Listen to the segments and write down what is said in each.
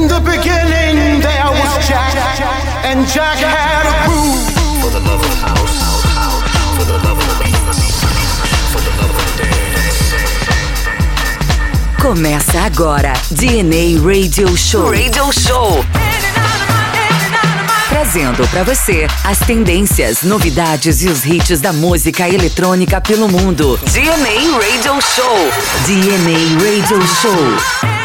In the beginning, there was Jack, and Jack had a groove. For the love of house, for the love of the for the love of dance. Começa agora DNA Radio Show. Radio Show. Trazendo para você as tendências, novidades e os hits da música eletrônica pelo mundo. DNA Radio Show. DNA Radio Show.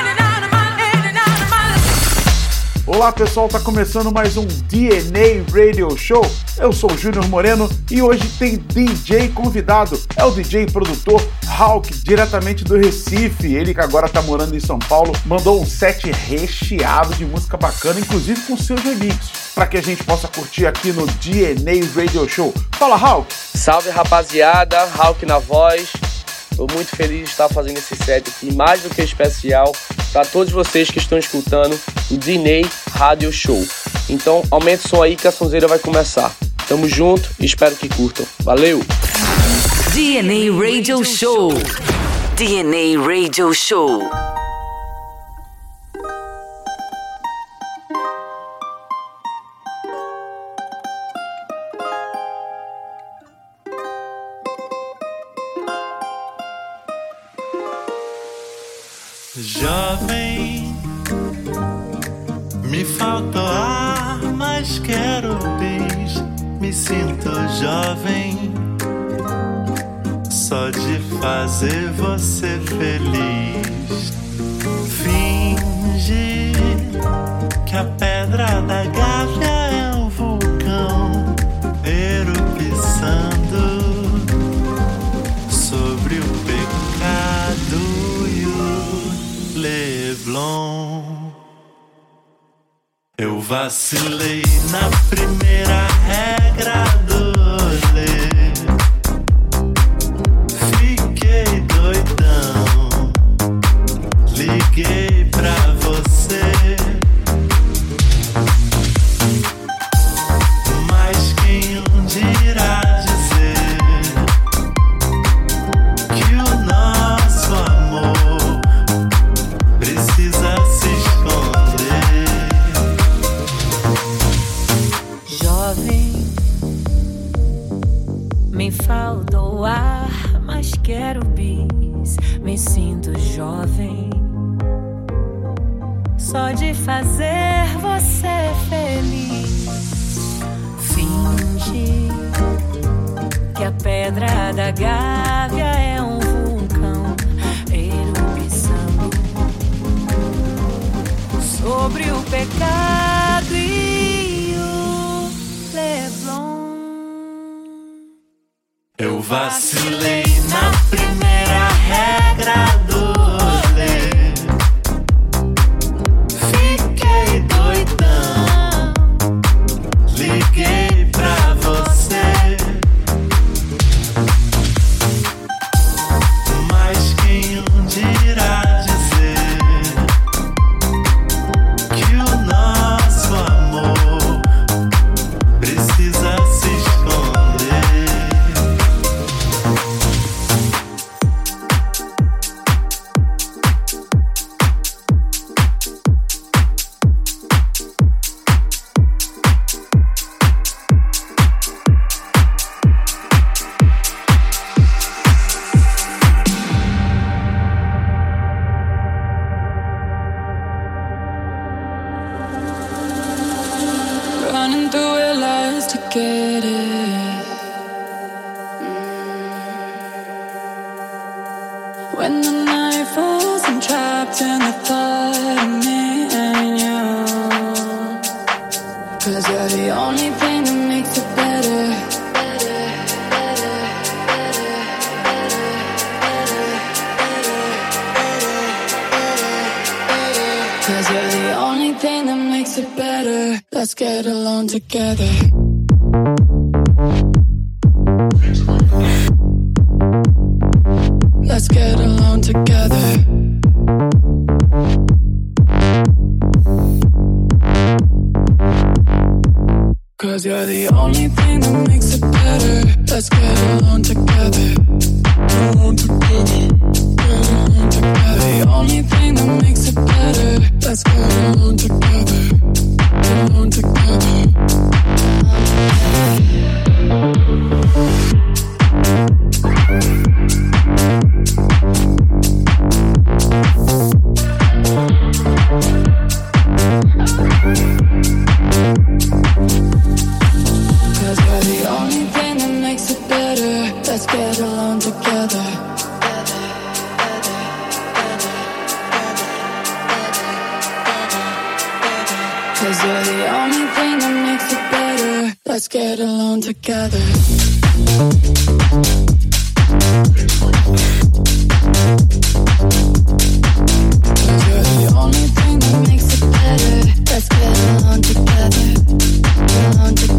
Olá pessoal, tá começando mais um DNA Radio Show. Eu sou o Júnior Moreno e hoje tem DJ convidado. É o DJ produtor Hawk, diretamente do Recife. Ele que agora tá morando em São Paulo, mandou um set recheado de música bacana, inclusive com seus remixes, para que a gente possa curtir aqui no DNA Radio Show. Fala, Hawk! Salve rapaziada, Hawk na voz. Estou muito feliz de estar fazendo esse set aqui, mais do que especial, para todos vocês que estão escutando o Dinei Radio Show. Então, aumente o som aí que a sonzeira vai começar. Tamo junto e espero que curtam. Valeu! DNA Radio Show. DNA Radio Show. Jovem, me falta ar, mas quero bis. Me sinto jovem, só de fazer você feliz. Finge que a pedra da vacilei na primeira regra you're the only thing that makes it better. Let's get along together. only thing that makes it better. Let's get along together. Along together.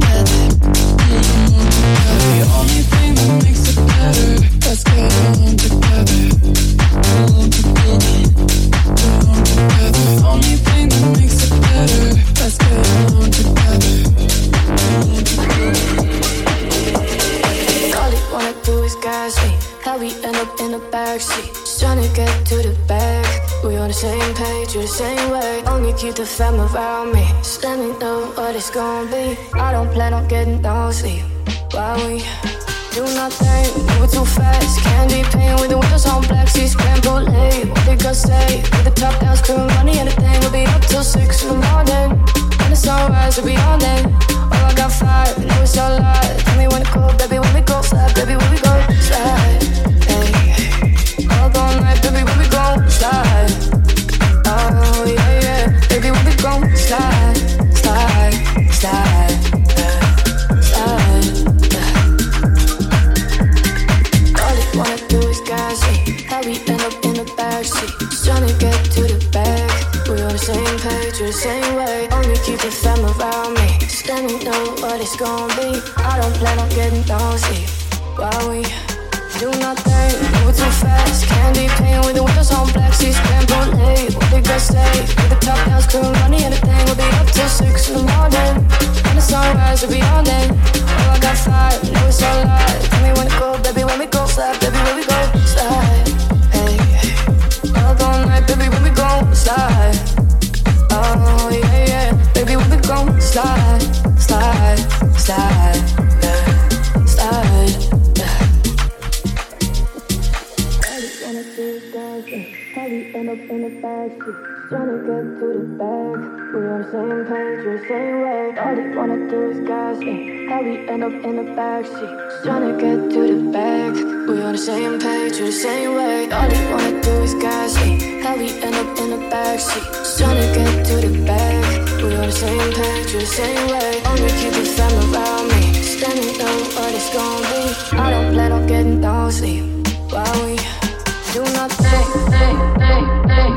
Keep the fam around me. Just let me know what it's gonna be. I don't plan on getting nosy. While we do nothing, moving too fast. Candy paint with the windows on black seats, scrambled late. What they gonna say? With the top down, screaming money, and the thing will be up till six in the morning. When the sunrise will be on then. Oh, all I got five, and it's all live. Tell me when to go, baby, when we go slide, baby, when we go slide. Hey, all night, baby, when we go slide. Gonna be. I don't plan on getting nosy. While we do nothing, move too fast. Candy with the windows on black. The top money, and the thing will be up till six in the morning. The will be. Oh, I five. Tell me go, baby, we go slide, baby, we go slide. Hey, all night, baby, we go slide. Oh yeah, yeah, baby, we go slide, slide, slide, the backseat, trying to get to the bag. We on the same page, we're the same way. All he wanna do is gas eh. me. How we end up in the backseat, trying to get to the bag. We on the same page, we're the same way. All he wanna do is gas eh. me. How we end up in the backseat, trying to get to the bag. We on the same page, we're the same way. Only keep the fam around me. Standing know what it's gonna be. I don't plan on getting nosy while we do nothing.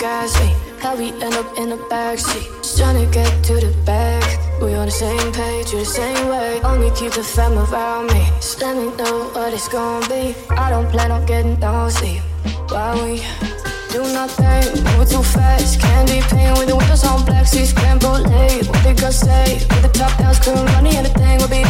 me. How we end up in the backseat. Just trying to get to the bag. We on the same page, we're the same way. Only keep the fam around me. Just let me know what it's gonna be. I don't plan on getting nosy. While we do nothing, moving too fast. Candy paint with the windows on black seats, scrambled late. What they gonna say? With the top down, screwing money, and will be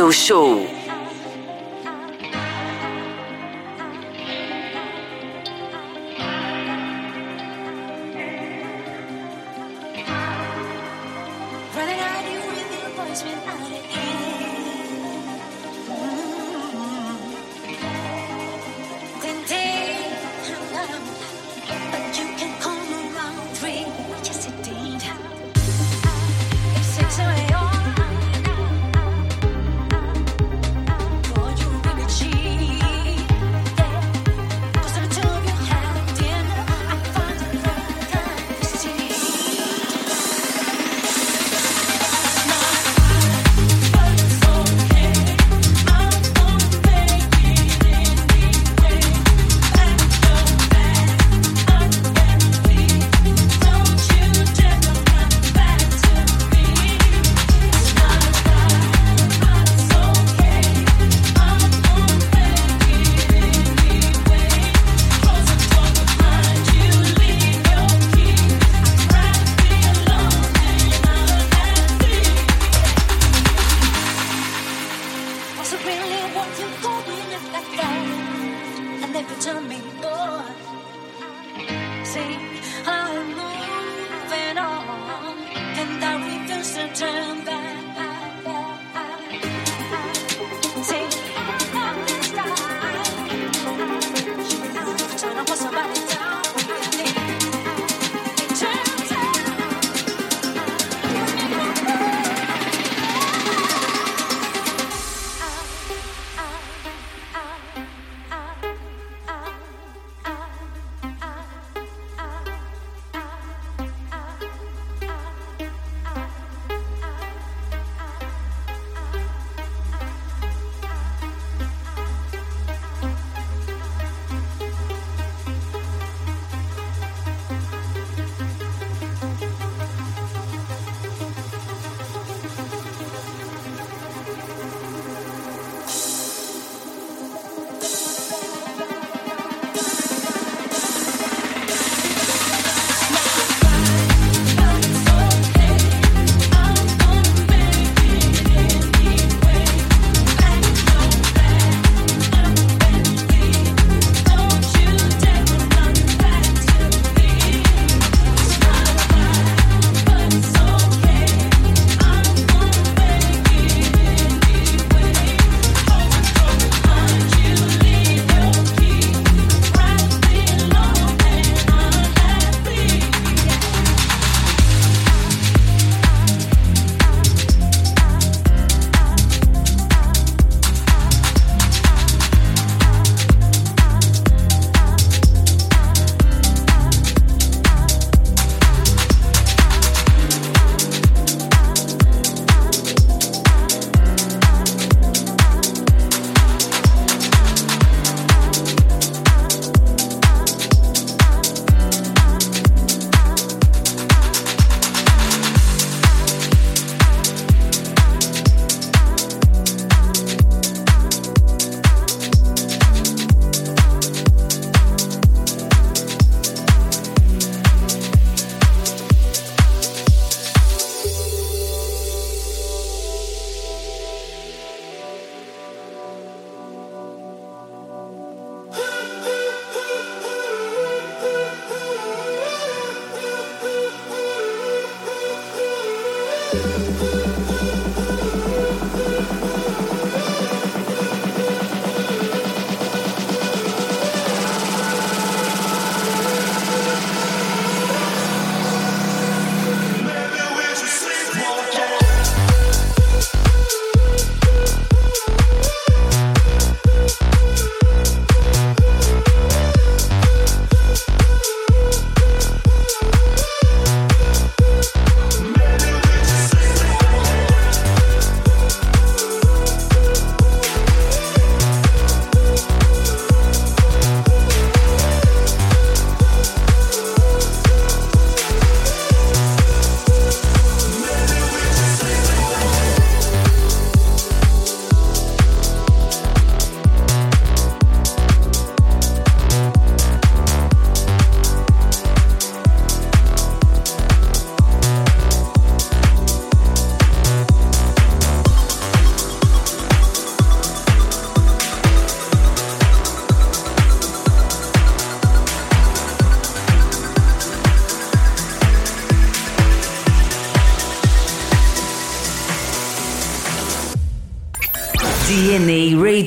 优秀。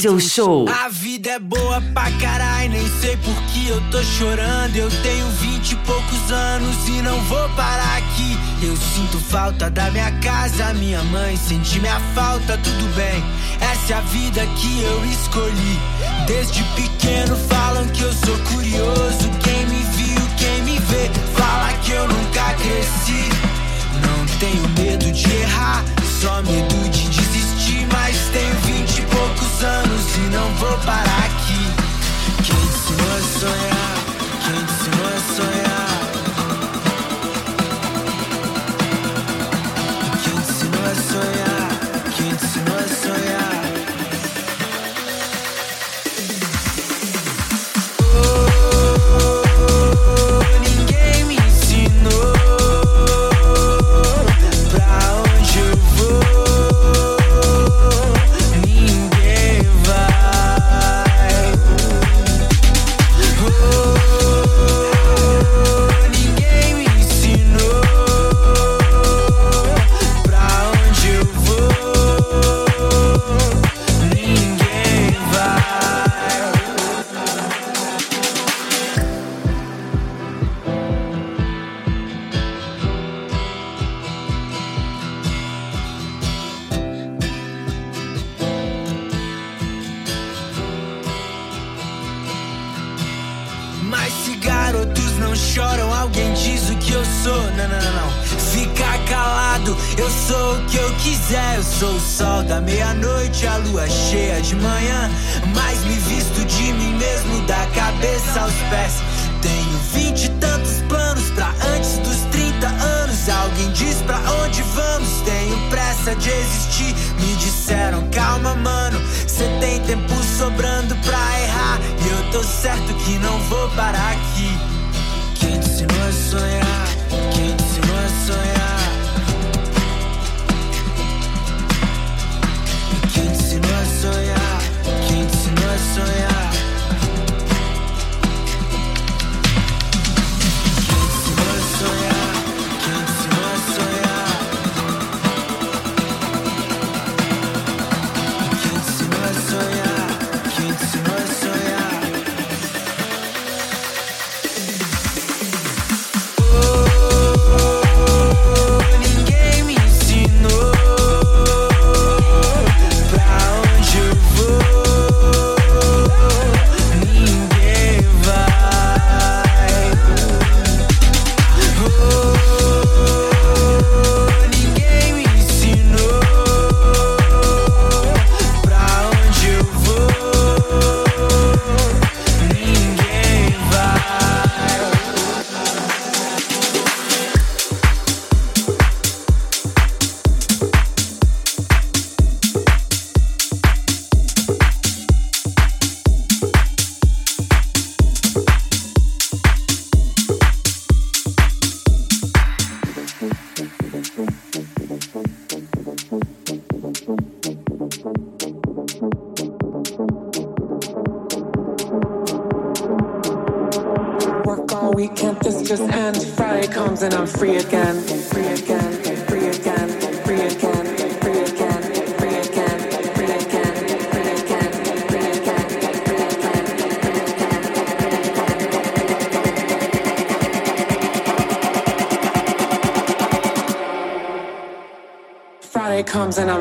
Show. A vida é boa pra carai, nem sei por que eu tô chorando. Eu tenho vinte e poucos anos e não vou parar aqui. Eu sinto falta da minha casa, minha mãe Senti minha falta, tudo bem. Essa é a vida que eu escolhi. Desde pequeno falam que eu sou curioso. Quem me viu, quem me vê, fala que eu nunca cresci. Não tenho medo de errar, só medo de mas tenho vinte e poucos anos e não vou parar aqui. Quem sou eu?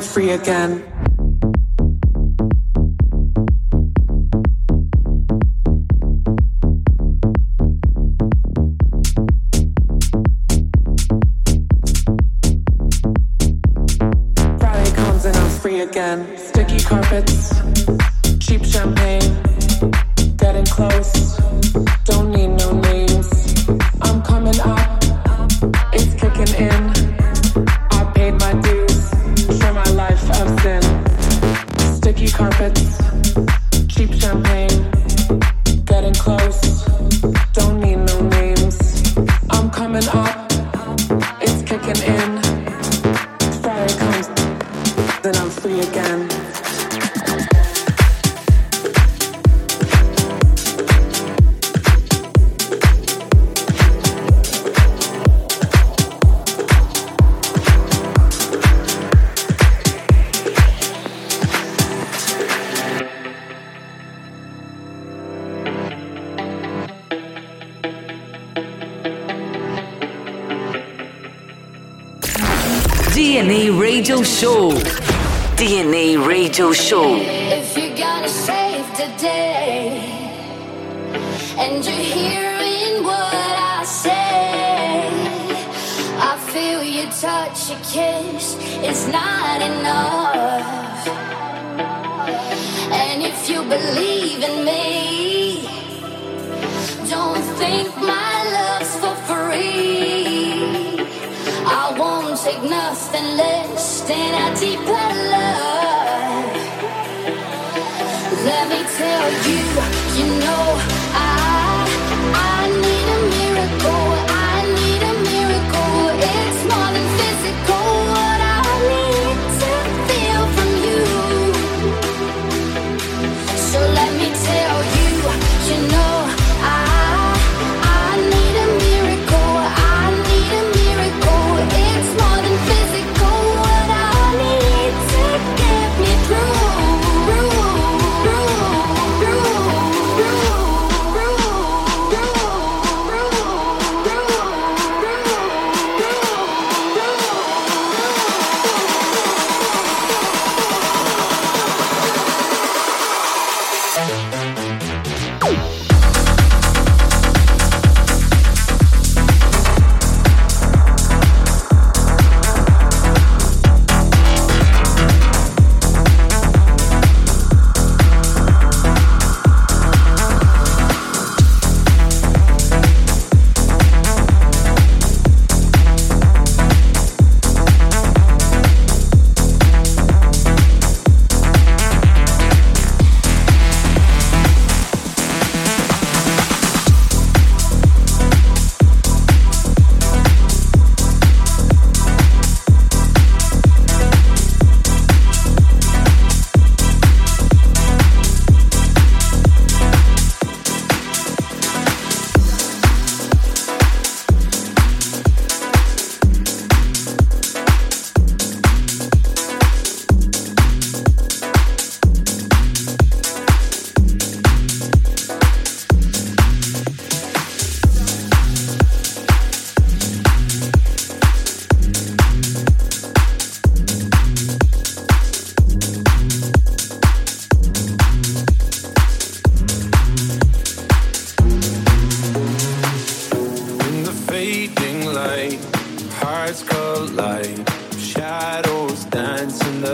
free again. Comes and I'm free again. Sticky carpets, cheap champagne, getting close. Don't need no name.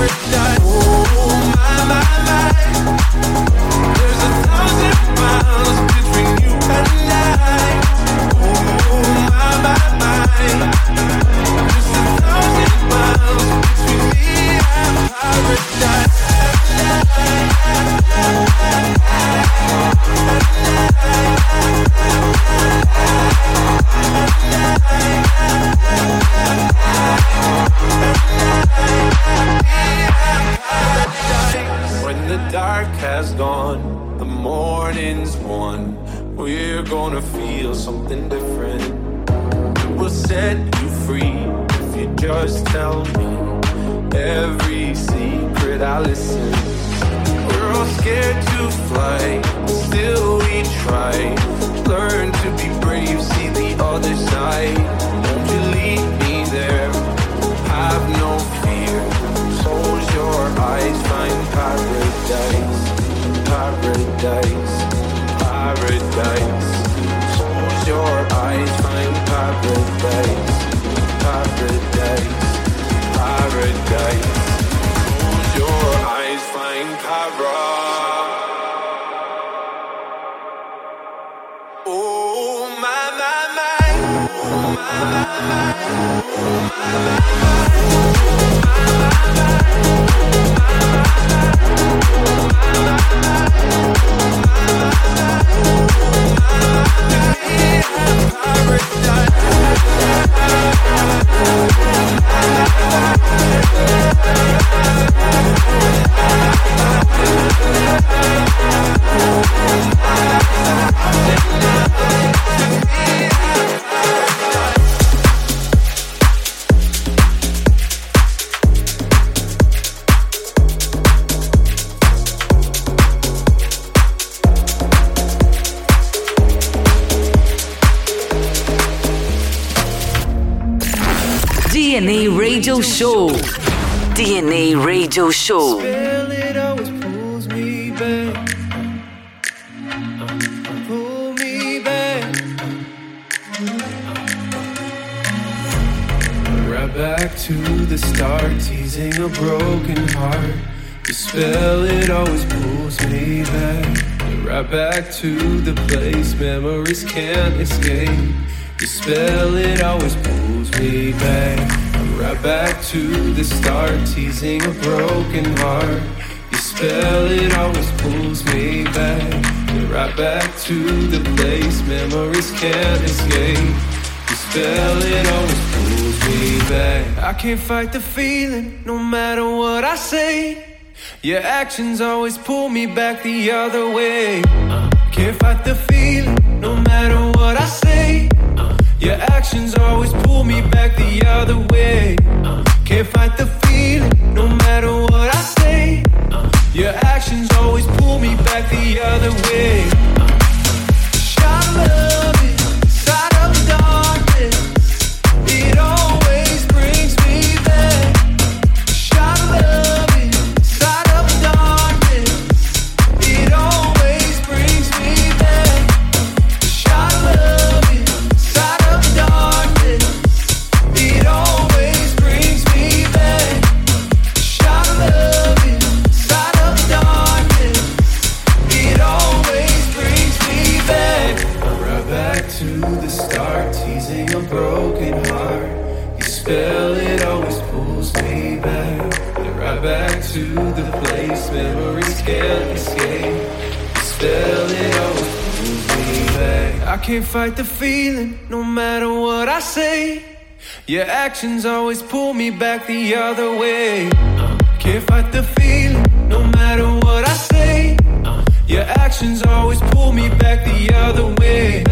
break down. gonna feel something different. We'll set you free if you just tell me every secret I listen. We're all scared to fly, still we try. Learn to be brave, see the other side. Don't you leave me there, have no fear. Close your eyes, find paradise, paradise paradise Bye. Yeah. Show. DNA Radio Show. back to the start, teasing a broken heart. The spell it always pulls me back. Right back to the place memories can't escape. The spell it always pulls me back. Right back to the start, teasing a broken heart. Your spell it always pulls me back. Right back to the place memories can't escape. You spell it always pulls me back. I can't fight the feeling, no matter what I say. Your actions always pull me back the other way. Can't fight the feeling, no matter what I say. Your actions always pull me back the other way. Can't fight the feeling, no matter what I say. Your actions always pull me back the other way. Shot love. It. can't fight the feeling, no matter what I say. Your actions always pull me back the other way. Uh, can't fight the feeling, no matter what I say. Uh, your actions always pull me back the other way.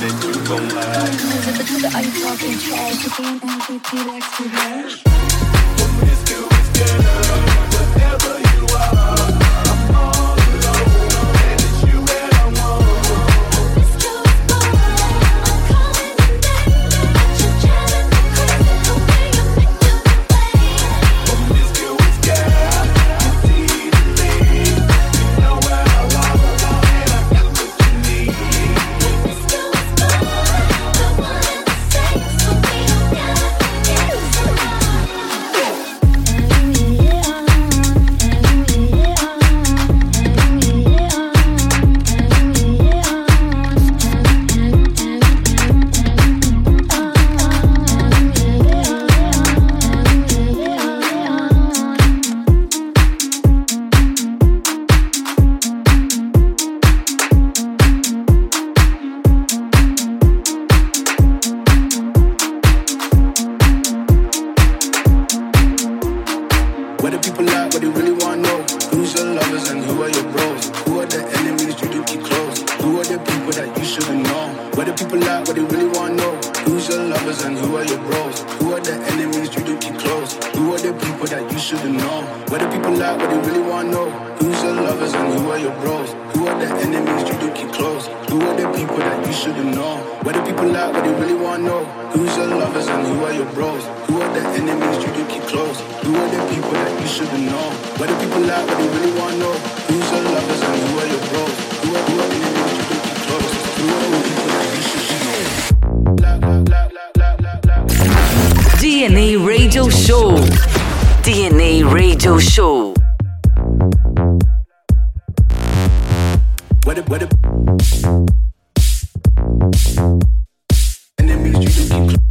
that you gon' lie. Is I'm trash? You can't MVP like Scooby. Good, good, whatever. Radio Show. DNA Radio Show. What up, what up? Keep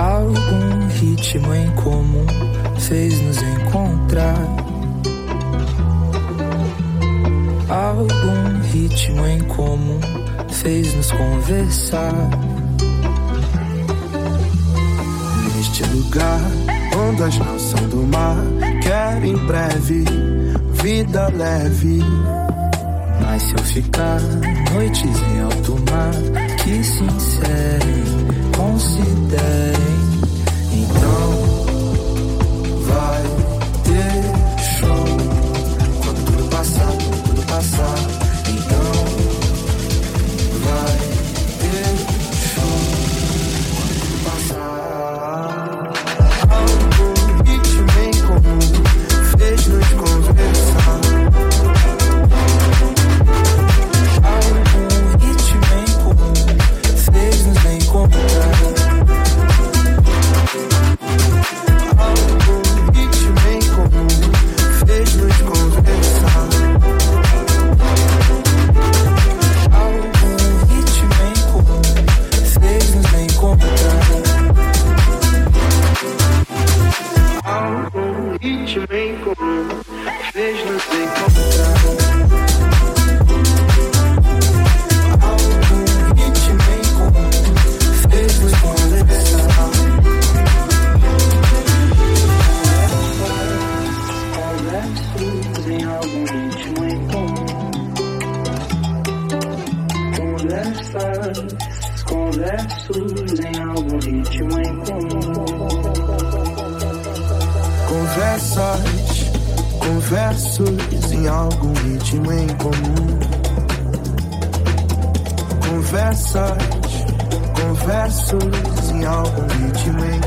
Algum ritmo em comum fez nos encontrar. Algum ritmo em comum fez nos conversar. Neste lugar, ondas não são do mar. Quero em breve vida leve. Mas se eu ficar noites em alto mar, que sincero considerem. conversas, conversos em algum ritmo em comum. Conversas, conversos em algum ritmo em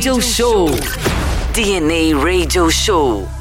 Radio Show. DNA Radio Show.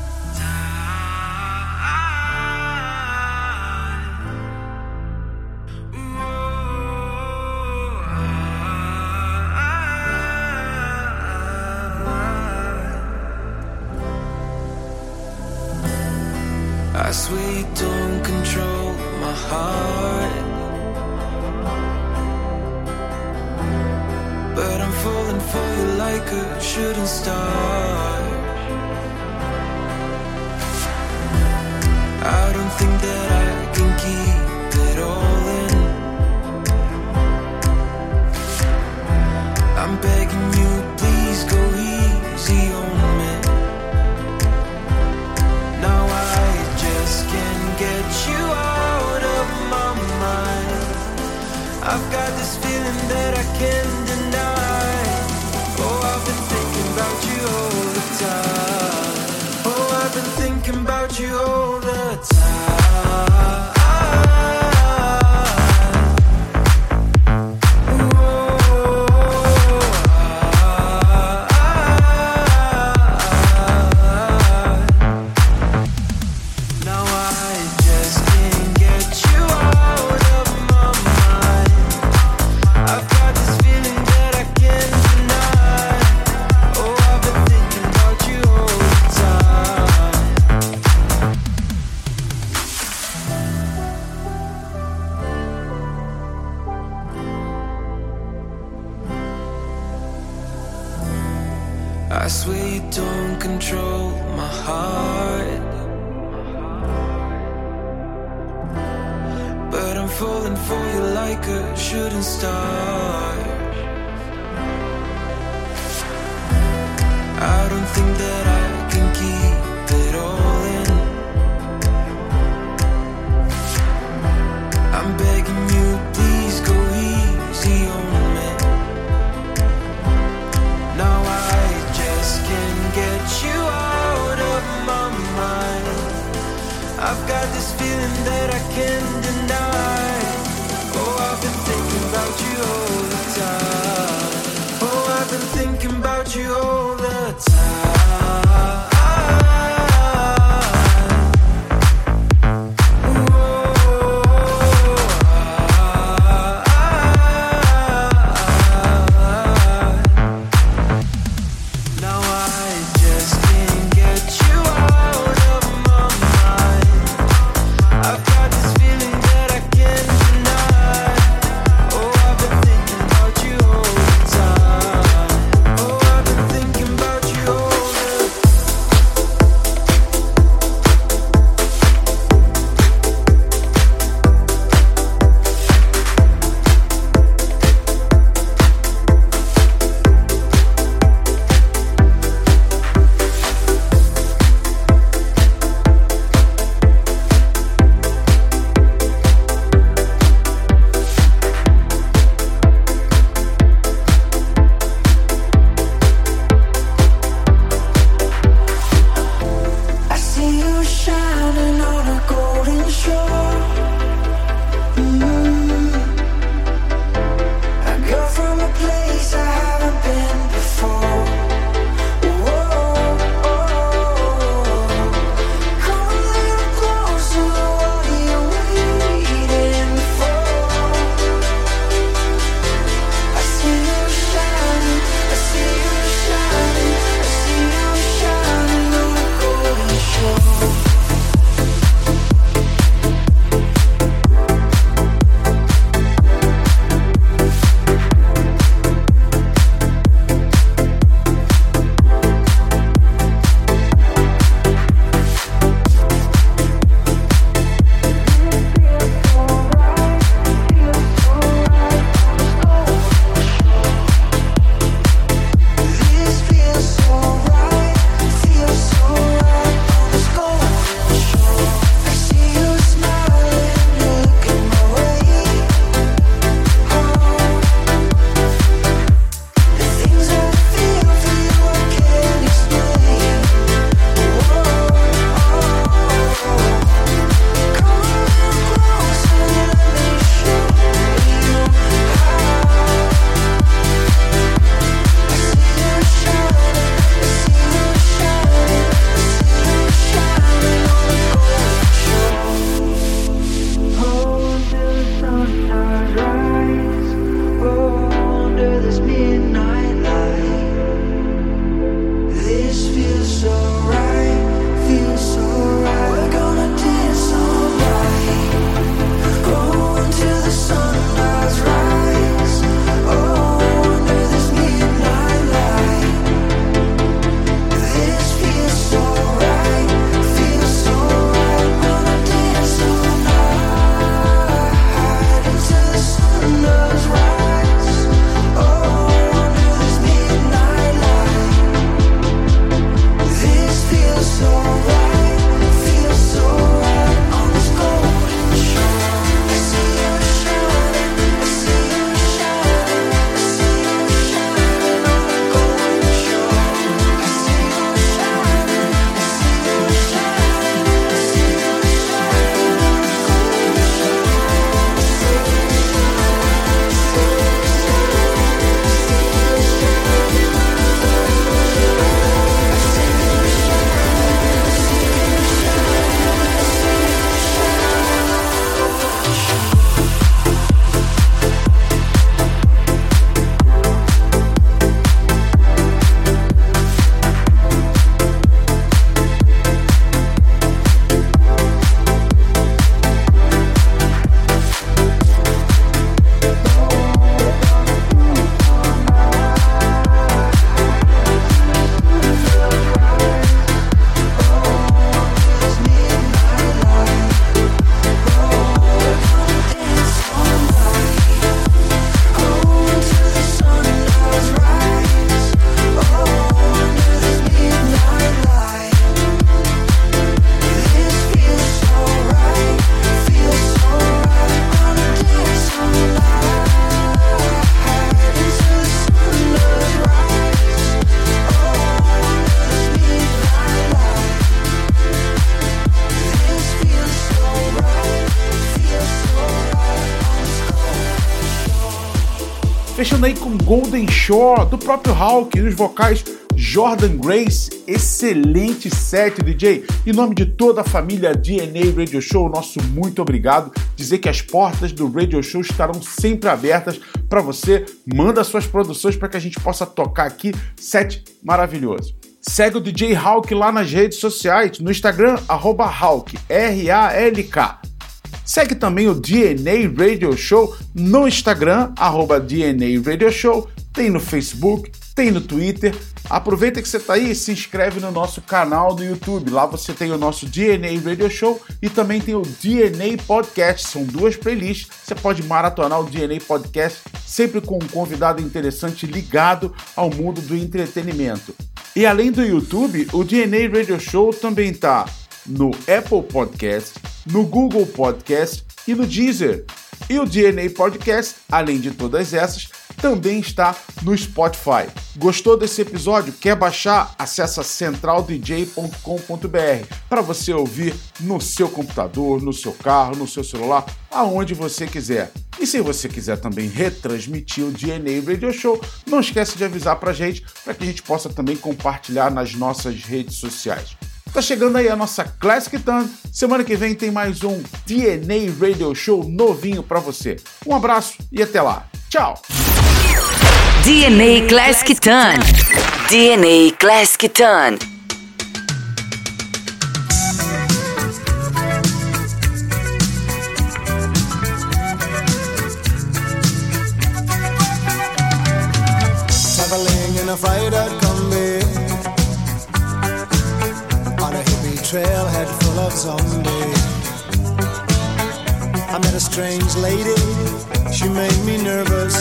Aí com Golden Shore, do próprio Hawk, e os vocais Jordan Grace. Excelente set, DJ. Em nome de toda a família DNA Radio Show, nosso muito obrigado. Dizer que as portas do Radio Show estarão sempre abertas para você. Manda suas produções para que a gente possa tocar aqui. Set maravilhoso. Segue o DJ Hawk lá nas redes sociais, no Instagram, arroba R-A-L-K. Segue também o DNA Radio Show no Instagram, arroba DNA Radio Show, tem no Facebook, tem no Twitter. Aproveita que você está aí e se inscreve no nosso canal do YouTube. Lá você tem o nosso DNA Radio Show e também tem o DNA Podcast. São duas playlists. Você pode maratonar o DNA Podcast sempre com um convidado interessante ligado ao mundo do entretenimento. E além do YouTube, o DNA Radio Show também está no Apple Podcast, no Google Podcast e no Deezer. E o DNA Podcast, além de todas essas, também está no Spotify. Gostou desse episódio? Quer baixar? Acesse centraldj.com.br para você ouvir no seu computador, no seu carro, no seu celular, aonde você quiser. E se você quiser também retransmitir o DNA Radio Show, não esquece de avisar pra gente para que a gente possa também compartilhar nas nossas redes sociais. Tá chegando aí a nossa Classic Turn. Semana que vem tem mais um DNA Radio Show novinho para você. Um abraço e até lá. Tchau. DNA Classic Ton. DNA Classic Ton. Traveling in a freighter trailhead full of zombies. I met a strange lady, she made me nervous.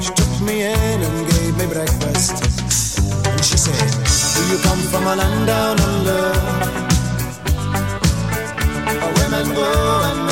She took me in and gave me breakfast. And she said, Do you come from a land down under? Where women go and